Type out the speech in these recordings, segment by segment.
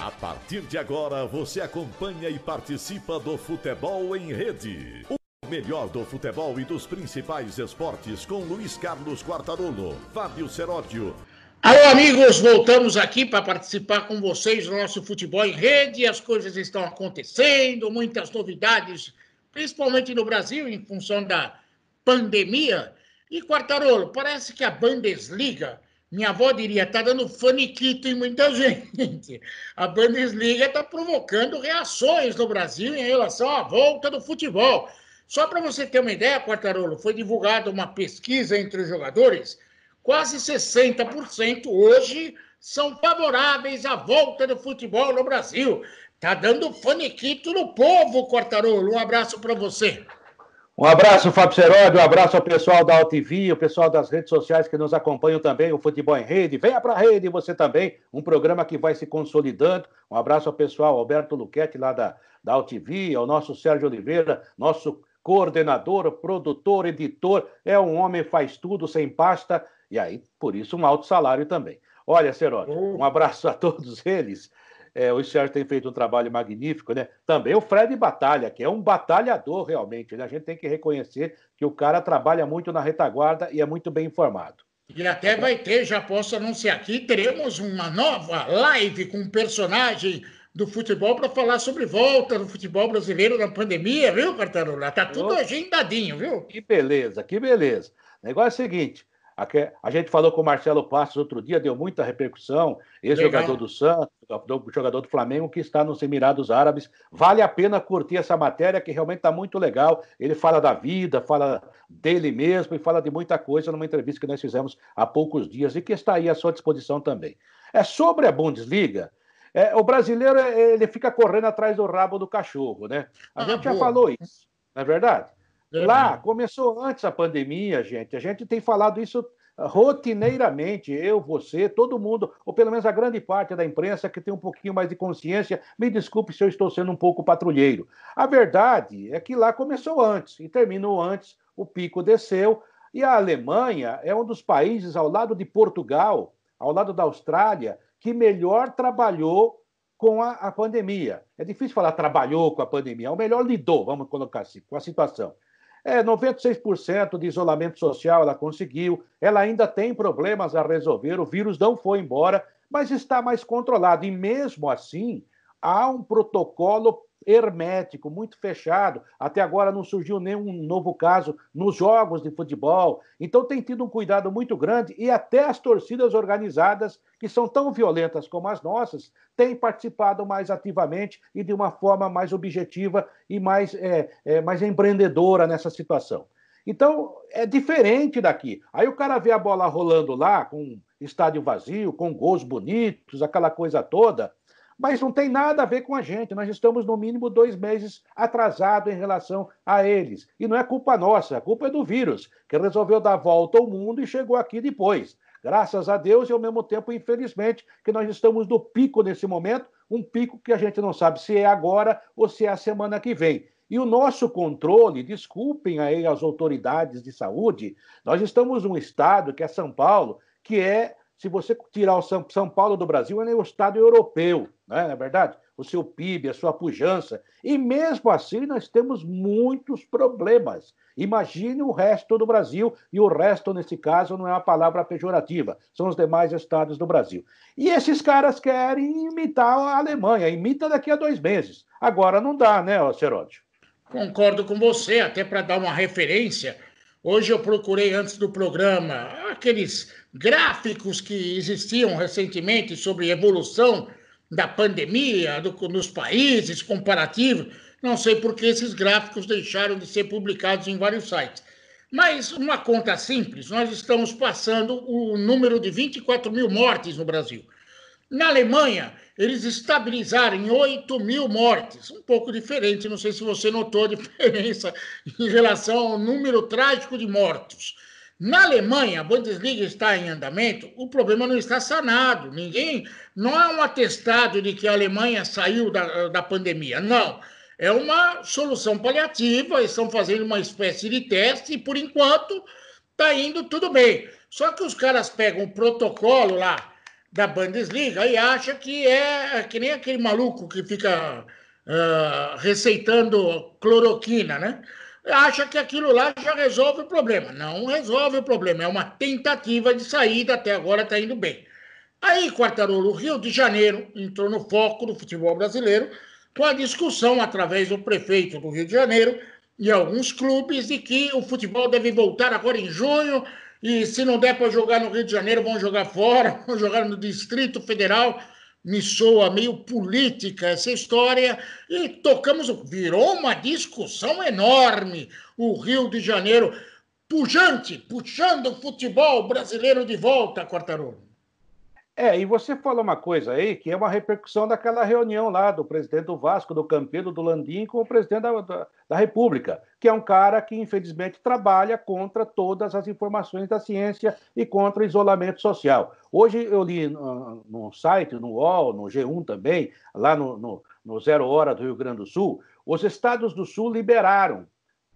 A partir de agora, você acompanha e participa do Futebol em Rede. O melhor do futebol e dos principais esportes com Luiz Carlos Quartarolo, Fábio Seródio. Alô, amigos, voltamos aqui para participar com vocês do nosso Futebol em Rede. As coisas estão acontecendo, muitas novidades, principalmente no Brasil, em função da pandemia. E, Quartarolo, parece que a Bundesliga minha avó diria, está dando faniquito em muita gente. A Bundesliga está provocando reações no Brasil em relação à volta do futebol. Só para você ter uma ideia, Quartarolo, foi divulgada uma pesquisa entre os jogadores. Quase 60% hoje são favoráveis à volta do futebol no Brasil. Tá dando faniquito no povo, Quartarolo. Um abraço para você. Um abraço, Fábio Seródio, um abraço ao pessoal da AltV, o pessoal das redes sociais que nos acompanham também, o Futebol em Rede. Venha para a rede, você também, um programa que vai se consolidando. Um abraço ao pessoal Alberto Luquete, lá da, da AltV, ao nosso Sérgio Oliveira, nosso coordenador, produtor, editor. É um homem, faz tudo sem pasta, e aí, por isso, um alto salário também. Olha, Seródio, um abraço a todos eles. É, o Sérgio tem feito um trabalho magnífico, né? Também o Fred Batalha, que é um batalhador realmente. Né? A gente tem que reconhecer que o cara trabalha muito na retaguarda e é muito bem informado. E até vai ter, já posso anunciar aqui, teremos uma nova live com um personagem do futebol para falar sobre volta do futebol brasileiro na pandemia, viu, Cartarola? Tá tudo agendadinho, viu? Que beleza, que beleza. O negócio é o seguinte: a gente falou com o Marcelo Passos outro dia, deu muita repercussão. Esse jogador do Santos, do jogador do Flamengo que está nos Emirados Árabes. Vale a pena curtir essa matéria, que realmente está muito legal. Ele fala da vida, fala dele mesmo e fala de muita coisa numa entrevista que nós fizemos há poucos dias e que está aí à sua disposição também. É sobre a Bundesliga. É, o brasileiro ele fica correndo atrás do rabo do cachorro, né? A ah, gente boa. já falou isso, não é verdade? Lá começou antes a pandemia, gente. A gente tem falado isso rotineiramente, eu, você, todo mundo, ou pelo menos a grande parte da imprensa que tem um pouquinho mais de consciência. Me desculpe se eu estou sendo um pouco patrulheiro. A verdade é que lá começou antes e terminou antes, o pico desceu. E a Alemanha é um dos países, ao lado de Portugal, ao lado da Austrália, que melhor trabalhou com a, a pandemia. É difícil falar trabalhou com a pandemia, é o melhor lidou, vamos colocar assim, com a situação. É, 96% de isolamento social ela conseguiu. Ela ainda tem problemas a resolver. O vírus não foi embora, mas está mais controlado. E mesmo assim, há um protocolo hermético, muito fechado. Até agora não surgiu nenhum novo caso nos jogos de futebol. Então tem tido um cuidado muito grande e até as torcidas organizadas, que são tão violentas como as nossas, têm participado mais ativamente e de uma forma mais objetiva e mais, é, é, mais empreendedora nessa situação. Então, é diferente daqui. Aí o cara vê a bola rolando lá, com estádio vazio, com gols bonitos, aquela coisa toda mas não tem nada a ver com a gente. Nós estamos, no mínimo, dois meses atrasados em relação a eles. E não é culpa nossa, a culpa é do vírus, que resolveu dar volta ao mundo e chegou aqui depois. Graças a Deus e, ao mesmo tempo, infelizmente, que nós estamos no pico nesse momento um pico que a gente não sabe se é agora ou se é a semana que vem. E o nosso controle, desculpem aí as autoridades de saúde, nós estamos num estado que é São Paulo, que é se você tirar o São, Paulo do Brasil, ele é um estado europeu, né? não é verdade? O seu PIB, a sua pujança. E mesmo assim, nós temos muitos problemas. Imagine o resto do Brasil, e o resto, nesse caso, não é uma palavra pejorativa, são os demais estados do Brasil. E esses caras querem imitar a Alemanha, imita daqui a dois meses. Agora não dá, né, Seródio? Concordo com você, até para dar uma referência. Hoje eu procurei antes do programa aqueles gráficos que existiam recentemente sobre evolução da pandemia do, nos países, comparativos. Não sei por que esses gráficos deixaram de ser publicados em vários sites. Mas uma conta simples, nós estamos passando o número de 24 mil mortes no Brasil. Na Alemanha, eles estabilizaram em 8 mil mortes, um pouco diferente, não sei se você notou a diferença em relação ao número trágico de mortos. Na Alemanha, a Bundesliga está em andamento, o problema não está sanado. Ninguém. Não é um atestado de que a Alemanha saiu da, da pandemia. Não. É uma solução paliativa, estão fazendo uma espécie de teste e, por enquanto, está indo tudo bem. Só que os caras pegam o protocolo lá da Bundesliga e acha que é que nem aquele maluco que fica uh, receitando cloroquina, né? Acha que aquilo lá já resolve o problema. Não resolve o problema, é uma tentativa de saída, até agora está indo bem. Aí, Quartarolo, Rio de Janeiro entrou no foco do futebol brasileiro com a discussão através do prefeito do Rio de Janeiro e alguns clubes de que o futebol deve voltar agora em junho e se não der para jogar no Rio de Janeiro, vão jogar fora, vão jogar no Distrito Federal. Me soa meio política essa história e tocamos. Virou uma discussão enorme. O Rio de Janeiro pujante, puxando o futebol brasileiro de volta, Quartarolo. É, e você falou uma coisa aí que é uma repercussão daquela reunião lá do presidente do Vasco, do Campeiro, do Landim, com o presidente da, da, da, República, que é um cara que, infelizmente, trabalha contra todas as informações da ciência e contra o isolamento social. Hoje eu li no, site, no UOL, no G1 também, lá no, no, no Zero Hora do Rio Grande do Sul, os estados do Sul liberaram.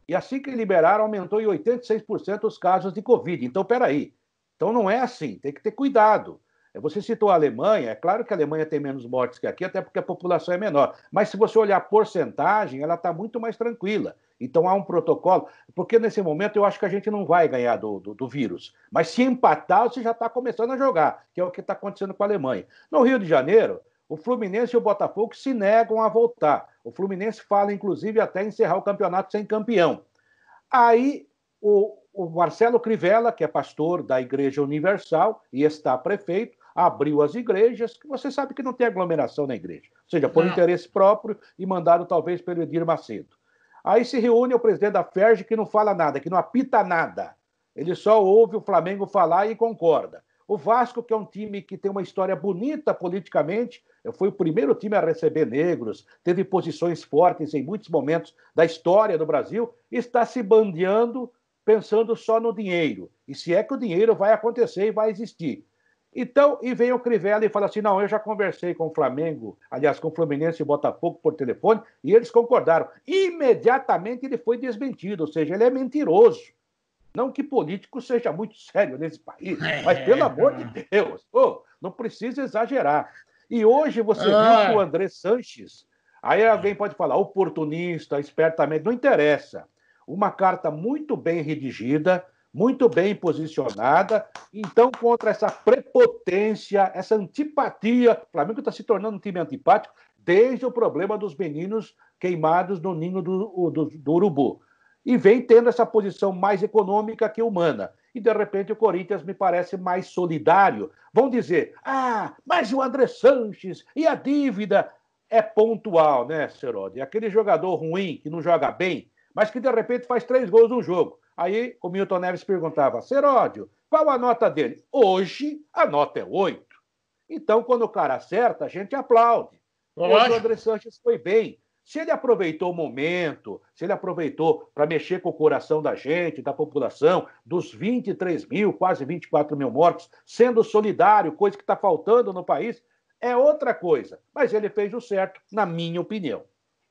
E assim que liberaram, aumentou em 86% os casos de Covid. Então, peraí. Então não é assim, tem que ter cuidado. Você citou a Alemanha, é claro que a Alemanha tem menos mortes que aqui, até porque a população é menor. Mas se você olhar a porcentagem, ela está muito mais tranquila. Então há um protocolo, porque nesse momento eu acho que a gente não vai ganhar do, do, do vírus. Mas se empatar, você já está começando a jogar, que é o que está acontecendo com a Alemanha. No Rio de Janeiro, o Fluminense e o Botafogo se negam a voltar. O Fluminense fala, inclusive, até encerrar o campeonato sem campeão. Aí o, o Marcelo Crivella, que é pastor da Igreja Universal e está prefeito, abriu as igrejas, que você sabe que não tem aglomeração na igreja, ou seja, por não. interesse próprio e mandado talvez pelo Edir Macedo. Aí se reúne o presidente da FERJ que não fala nada, que não apita nada. Ele só ouve o Flamengo falar e concorda. O Vasco, que é um time que tem uma história bonita politicamente, foi o primeiro time a receber negros, teve posições fortes em muitos momentos da história do Brasil, está se bandeando pensando só no dinheiro. E se é que o dinheiro vai acontecer e vai existir. Então, e vem o Crivella e fala assim: não, eu já conversei com o Flamengo, aliás, com o Fluminense e Botafogo por telefone, e eles concordaram. Imediatamente ele foi desmentido, ou seja, ele é mentiroso. Não que político seja muito sério nesse país, é, mas pelo amor de Deus, oh, não precisa exagerar. E hoje você ah. viu que o André Sanches, aí alguém pode falar oportunista, espertamente, não interessa. Uma carta muito bem redigida, muito bem posicionada. Então, contra essa prepotência, essa antipatia, o Flamengo está se tornando um time antipático desde o problema dos meninos queimados no ninho do, do, do urubu. E vem tendo essa posição mais econômica que humana. E, de repente, o Corinthians me parece mais solidário. Vão dizer, ah, mas o André Sanches e a dívida é pontual, né, Serode? Aquele jogador ruim que não joga bem, mas que de repente faz três gols no jogo. Aí o Milton Neves perguntava: Seródio, qual a nota dele? Hoje a nota é 8. Então, quando o cara acerta, a gente aplaude. Hoje o André Sanches foi bem. Se ele aproveitou o momento, se ele aproveitou para mexer com o coração da gente, da população, dos 23 mil, quase 24 mil mortos, sendo solidário, coisa que está faltando no país, é outra coisa. Mas ele fez o certo, na minha opinião.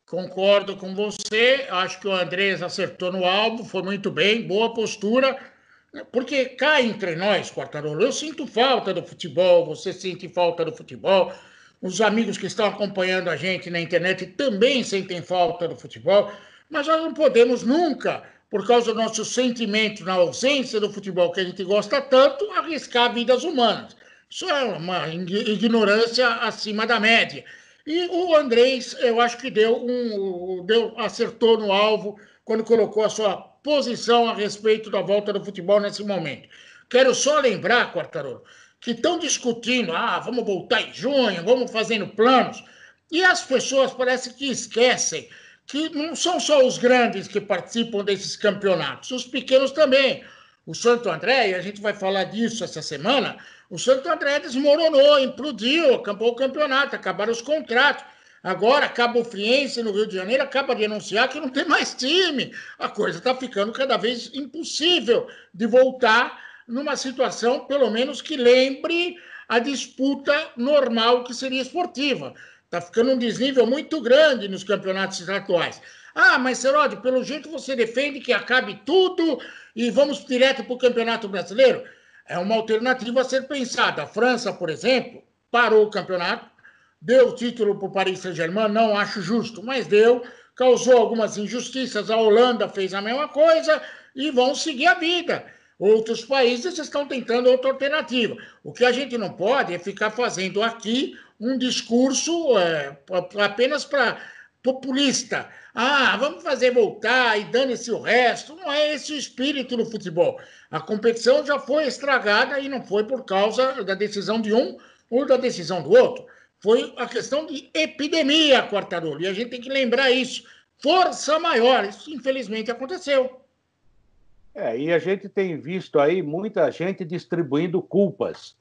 Concordo com você. Acho que o Andrés acertou no alvo, foi muito bem, boa postura. Porque cá entre nós, Quartarolo, eu sinto falta do futebol, você sente falta do futebol. Os amigos que estão acompanhando a gente na internet também sentem falta do futebol, mas nós não podemos nunca, por causa do nosso sentimento na ausência do futebol que a gente gosta tanto, arriscar vidas humanas. Isso é uma ignorância acima da média. E o Andrés, eu acho que deu um. Deu, acertou no alvo quando colocou a sua posição a respeito da volta do futebol nesse momento. Quero só lembrar, Quartarolo, que estão discutindo, ah, vamos voltar em junho, vamos fazendo planos, e as pessoas parece que esquecem que não são só os grandes que participam desses campeonatos, os pequenos também. O Santo André, e a gente vai falar disso essa semana, o Santo André desmoronou, implodiu, acabou o campeonato, acabaram os contratos. Agora, Cabo Friense, no Rio de Janeiro, acaba de anunciar que não tem mais time. A coisa está ficando cada vez impossível de voltar numa situação, pelo menos, que lembre a disputa normal que seria esportiva. Está ficando um desnível muito grande nos campeonatos atuais. Ah, mas Seródio, pelo jeito você defende que acabe tudo e vamos direto para o Campeonato Brasileiro? é uma alternativa a ser pensada. A França, por exemplo, parou o campeonato, deu o título para o Paris Saint-Germain, não acho justo, mas deu, causou algumas injustiças. A Holanda fez a mesma coisa e vão seguir a vida. Outros países estão tentando outra alternativa. O que a gente não pode é ficar fazendo aqui um discurso é, apenas para populista. Ah, vamos fazer voltar e dane-se o resto. Não é esse o espírito do futebol. A competição já foi estragada e não foi por causa da decisão de um ou da decisão do outro. Foi a questão de epidemia, Quartarolo. E a gente tem que lembrar isso. Força maior. Isso, infelizmente, aconteceu. É, e a gente tem visto aí muita gente distribuindo culpas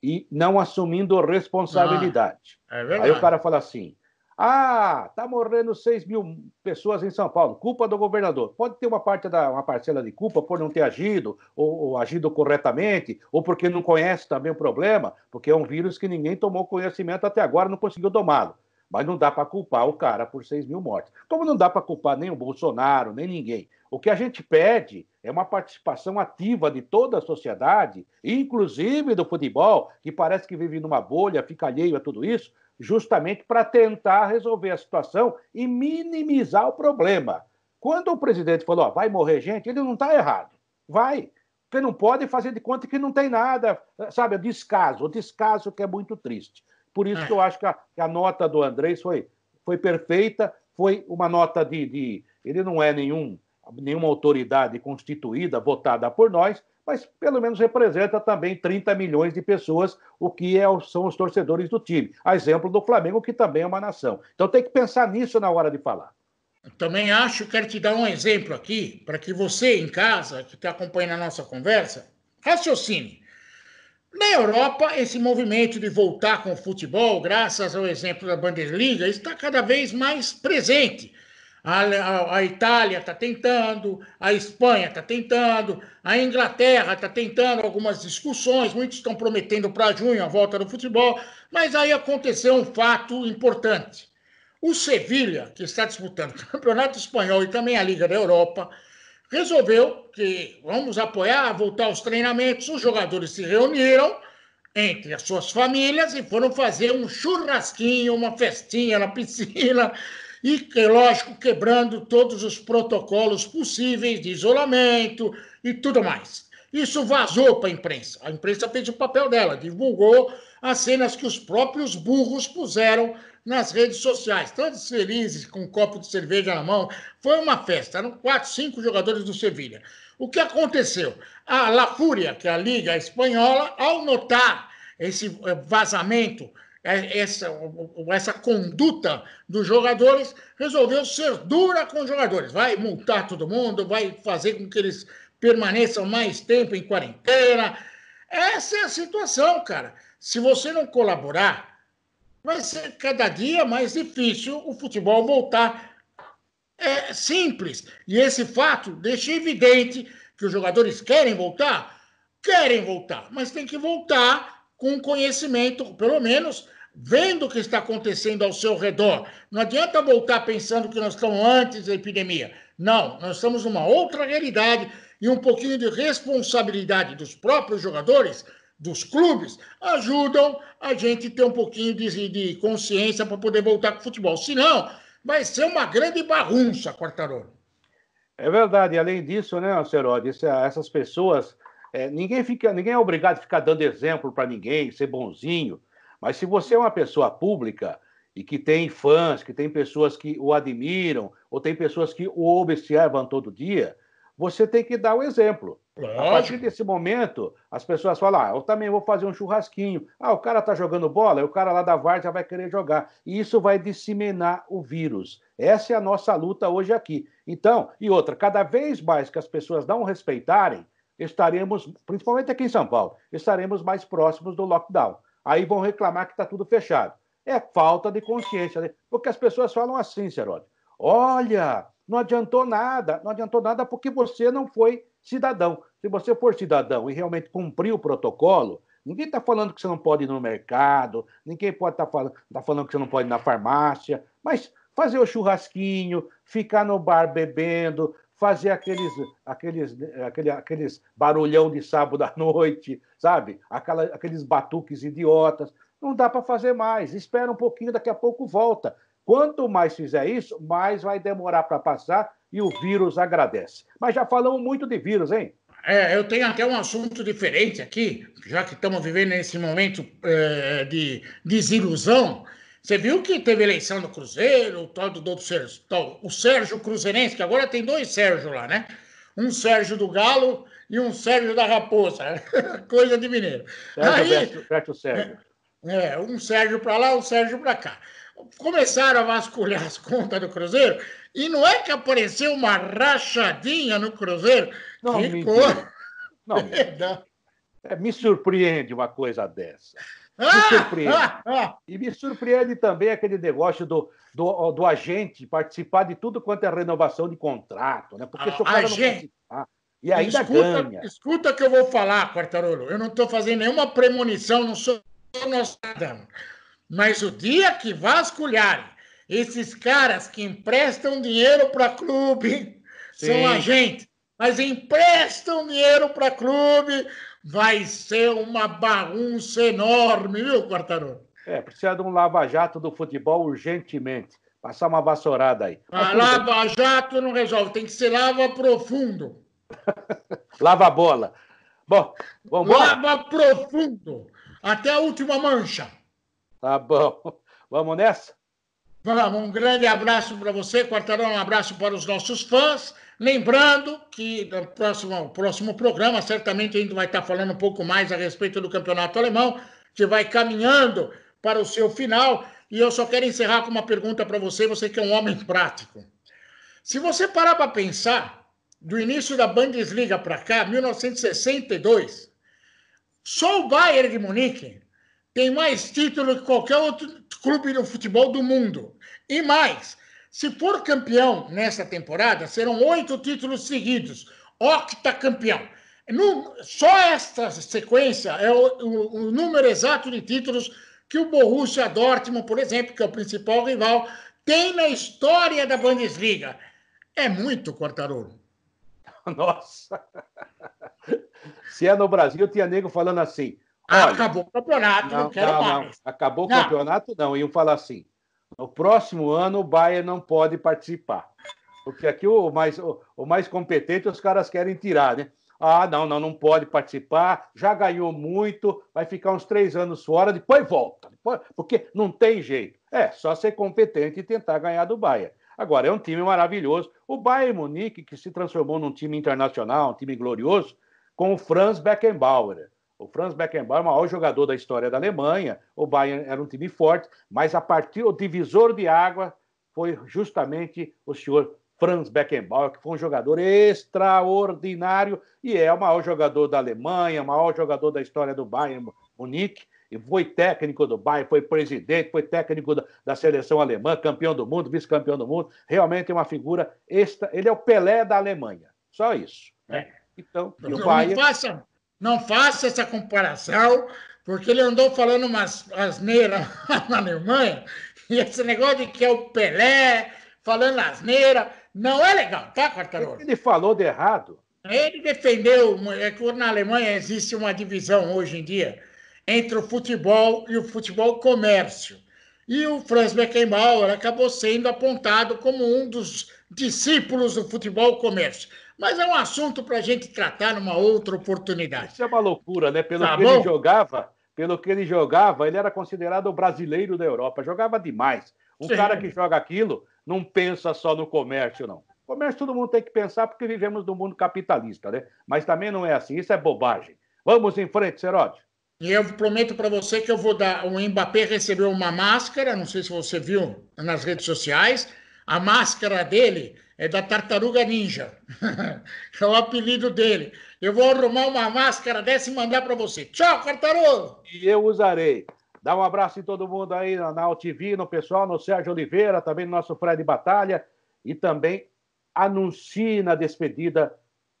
e não assumindo responsabilidade. Ah, é aí o cara fala assim: ah, tá morrendo 6 mil pessoas em São Paulo, culpa do governador. Pode ter uma parte da uma parcela de culpa por não ter agido, ou, ou, agido corretamente, ou porque não conhece também o problema, porque é um vírus que ninguém tomou conhecimento até agora, não conseguiu domá-lo. Mas não dá para culpar o cara por 6 mil mortes. Como não dá para culpar nem o Bolsonaro, nem ninguém. O que a gente pede é uma participação ativa de toda a sociedade, inclusive do futebol, que parece que vive numa bolha, fica alheio a tudo isso, justamente para tentar resolver a situação e minimizar o problema. Quando o presidente falou, ó, vai morrer gente, ele não está errado. Vai. Porque não pode fazer de conta que não tem nada, sabe? O descaso, o descaso que é muito triste. Por isso que eu acho que a, que a nota do Andrés foi, foi perfeita, foi uma nota de, de. Ele não é nenhum, nenhuma autoridade constituída, votada por nós, mas pelo menos representa também 30 milhões de pessoas, o que é, são os torcedores do time. A exemplo do Flamengo, que também é uma nação. Então tem que pensar nisso na hora de falar. Também acho, quero te dar um exemplo aqui, para que você em casa, que está acompanhando a nossa conversa, raciocine. Na Europa, esse movimento de voltar com o futebol, graças ao exemplo da Bundesliga, está cada vez mais presente. A, a, a Itália está tentando, a Espanha está tentando, a Inglaterra está tentando algumas discussões, muitos estão prometendo para junho a volta do futebol, mas aí aconteceu um fato importante. O Sevilha, que está disputando o Campeonato Espanhol e também a Liga da Europa, resolveu que vamos apoiar, voltar aos treinamentos. Os jogadores se reuniram entre as suas famílias e foram fazer um churrasquinho, uma festinha na piscina e, lógico, quebrando todos os protocolos possíveis de isolamento e tudo mais. Isso vazou para a imprensa. A imprensa fez o papel dela, divulgou as cenas que os próprios burros puseram nas redes sociais, todos felizes, com um copo de cerveja na mão. Foi uma festa, eram quatro, cinco jogadores do Sevilha. O que aconteceu? A La Fúria, que é a Liga Espanhola, ao notar esse eh, vazamento é, essa, essa conduta dos jogadores, resolveu ser dura com os jogadores. Vai multar todo mundo, vai fazer com que eles permaneçam mais tempo em quarentena. Essa é a situação, cara. Se você não colaborar, vai ser cada dia mais difícil o futebol voltar. É simples. E esse fato deixa evidente que os jogadores querem voltar, querem voltar, mas tem que voltar com conhecimento, pelo menos vendo o que está acontecendo ao seu redor. Não adianta voltar pensando que nós estamos antes da epidemia. Não, nós estamos numa outra realidade e um pouquinho de responsabilidade dos próprios jogadores, dos clubes, ajudam a gente ter um pouquinho de, de consciência para poder voltar com o futebol. Senão, vai ser uma grande bagunça, Quartarolo. É verdade. Além disso, né, Alcerode, essas pessoas é, ninguém, fica, ninguém é obrigado a ficar dando exemplo para ninguém, ser bonzinho. Mas se você é uma pessoa pública e que tem fãs, que tem pessoas que o admiram, ou tem pessoas que o observam todo dia, você tem que dar o exemplo. Lógico. A partir desse momento, as pessoas falam: ah, eu também vou fazer um churrasquinho. Ah, o cara tá jogando bola, o cara lá da Várzea vai querer jogar. E isso vai disseminar o vírus. Essa é a nossa luta hoje aqui. Então, e outra, cada vez mais que as pessoas não respeitarem, estaremos, principalmente aqui em São Paulo, estaremos mais próximos do lockdown. Aí vão reclamar que está tudo fechado. É falta de consciência, né? porque as pessoas falam assim, Serolio. Olha, não adiantou nada, não adiantou nada porque você não foi cidadão. Se você for cidadão e realmente cumprir o protocolo, ninguém está falando que você não pode ir no mercado, ninguém pode estar tá falando, tá falando que você não pode ir na farmácia, mas fazer o churrasquinho, ficar no bar bebendo, fazer aqueles, aqueles, aquele, aqueles barulhão de sábado à noite, sabe? Aquela, aqueles batuques idiotas. Não dá para fazer mais. Espera um pouquinho, daqui a pouco volta. Quanto mais fizer isso, mais vai demorar para passar e o vírus agradece. Mas já falamos muito de vírus, hein? É, eu tenho até um assunto diferente aqui, já que estamos vivendo nesse momento é, de desilusão. Você viu que teve eleição no Cruzeiro, o tal do Doutor Sérgio, o Sérgio Cruzeirense, que agora tem dois Sérgio lá, né? Um Sérgio do Galo e um Sérgio da Raposa. Coisa de mineiro. Sérgio Aí, Sérgio. É, é, um Sérgio para lá, um Sérgio para cá. Começaram a vasculhar as contas do Cruzeiro e não é que apareceu uma rachadinha no Cruzeiro. Não, Ficou... não, é, me surpreende uma coisa dessa. Me ah! surpreende. E me surpreende também aquele negócio do, do, do, agente participar de tudo quanto é renovação de contrato, né? Porque se o cara agente... não e ainda escuta, ganha. Escuta o que eu vou falar, Quartarolo. Eu não estou fazendo nenhuma premonição, não sou Nostradamus. Mas o dia que vasculharem esses caras que emprestam dinheiro para clube, Sim. são agentes, mas emprestam dinheiro para clube, vai ser uma bagunça enorme, viu, Quartarolo? É, precisa de um lava-jato do futebol urgentemente. Passar uma vassourada aí. A lava-jato não resolve, tem que ser lava profundo. lava a bola. Bom, vamos Lava profundo, até a última mancha. Tá bom. Vamos nessa? Vamos, um grande abraço para você, Quartarão, um abraço para os nossos fãs. Lembrando que no próximo, próximo programa, certamente a gente vai estar falando um pouco mais a respeito do campeonato alemão, que vai caminhando para o seu final. E eu só quero encerrar com uma pergunta para você, você que é um homem prático. Se você parar para pensar, do início da Bundesliga para cá, 1962, só o Bayern de Munique tem mais títulos que qualquer outro clube do futebol do mundo. E mais, se for campeão nessa temporada, serão oito títulos seguidos, octacampeão. No, só esta sequência é o, o, o, número exato de títulos que o Borussia Dortmund, por exemplo, que é o principal rival, tem na história da Bundesliga. É muito, Quartarolo. Nossa! Se é no Brasil, tinha nego falando assim. Olha, acabou o campeonato, não, não quero não, mais. Não. Acabou o campeonato, não. Iam falar assim: no próximo ano, o Bayern não pode participar. Porque aqui o mais, o, o mais competente os caras querem tirar, né? Ah, não, não, não pode participar, já ganhou muito, vai ficar uns três anos fora, depois volta. Depois, porque não tem jeito. É, só ser competente e tentar ganhar do Bayern. Agora, é um time maravilhoso. O Bayern Munique, que se transformou num time internacional, um time glorioso, com o Franz Beckenbauer. O Franz Beckenbauer é o maior jogador da história da Alemanha. O Bayern era um time forte, mas a partir o divisor de água foi justamente o senhor Franz Beckenbauer, que foi um jogador extraordinário e é o maior jogador da Alemanha, o maior jogador da história do Bayern Munique. E foi técnico do Bayern, foi presidente, foi técnico da, seleção alemã, campeão do mundo, vice-campeão do mundo. Realmente é uma figura extra. Ele é o Pelé da Alemanha. Só isso. Né? É. Então, o Bayern... não, faça, não faça essa comparação, porque ele andou falando umas asneiras na Alemanha, e esse negócio de que é o Pelé falando asneira, não é legal, tá, Quartarolo? Ele falou de errado. Ele defendeu, é que na Alemanha existe uma divisão hoje em dia entre o futebol e o futebol comércio. E o Franz Beckenbauer acabou sendo apontado como um dos discípulos do futebol comércio. Mas é um assunto para a gente tratar numa outra oportunidade. Isso é uma loucura, né? Pelo tá que bom? ele jogava, pelo que ele jogava, ele era considerado o brasileiro da Europa. Jogava demais. Um Sim. cara que joga aquilo não pensa só no comércio, não. Comércio todo mundo tem que pensar porque vivemos num mundo capitalista, né? Mas também não é assim. Isso é bobagem. Vamos em frente, Seródio. E eu prometo para você que eu vou dar. O Mbappé recebeu uma máscara, não sei se você viu nas redes sociais. A máscara dele é da Tartaruga Ninja. é o apelido dele. Eu vou arrumar uma máscara dessa e mandar para você. Tchau, Tartaruga! E eu usarei. Dá um abraço em todo mundo aí na AltV, no pessoal, no Sérgio Oliveira, também no nosso Fred Batalha. E também anuncie na despedida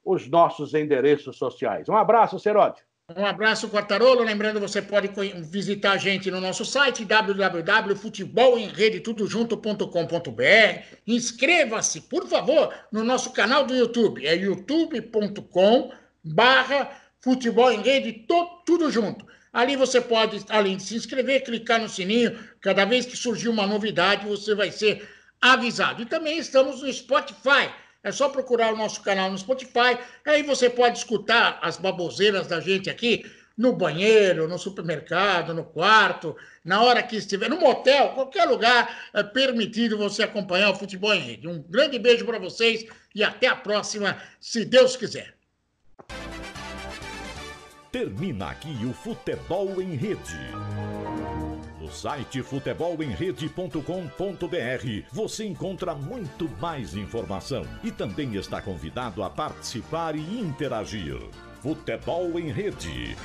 os nossos endereços sociais. Um abraço, Seródio. Um abraço, Quartarolo. Lembrando, você pode visitar a gente no nosso site www.futebolemrede.com.br. Inscreva-se, por favor, no nosso canal do YouTube. É youtube.com barra futebol em rede, tudo junto. Ali você pode, além de se inscrever, clicar no sininho. Cada vez que surgir uma novidade, você vai ser avisado. E também estamos no Spotify. É só procurar o nosso canal no Spotify. Aí você pode escutar as baboseiras da gente aqui no banheiro, no supermercado, no quarto, na hora que estiver, no motel, qualquer lugar é permitido você acompanhar o futebol em rede. Um grande beijo para vocês e até a próxima, se Deus quiser. Termina aqui o Futebol em Rede. No site futebolemrede.com.br você encontra muito mais informação e também está convidado a participar e interagir. Futebol em Rede.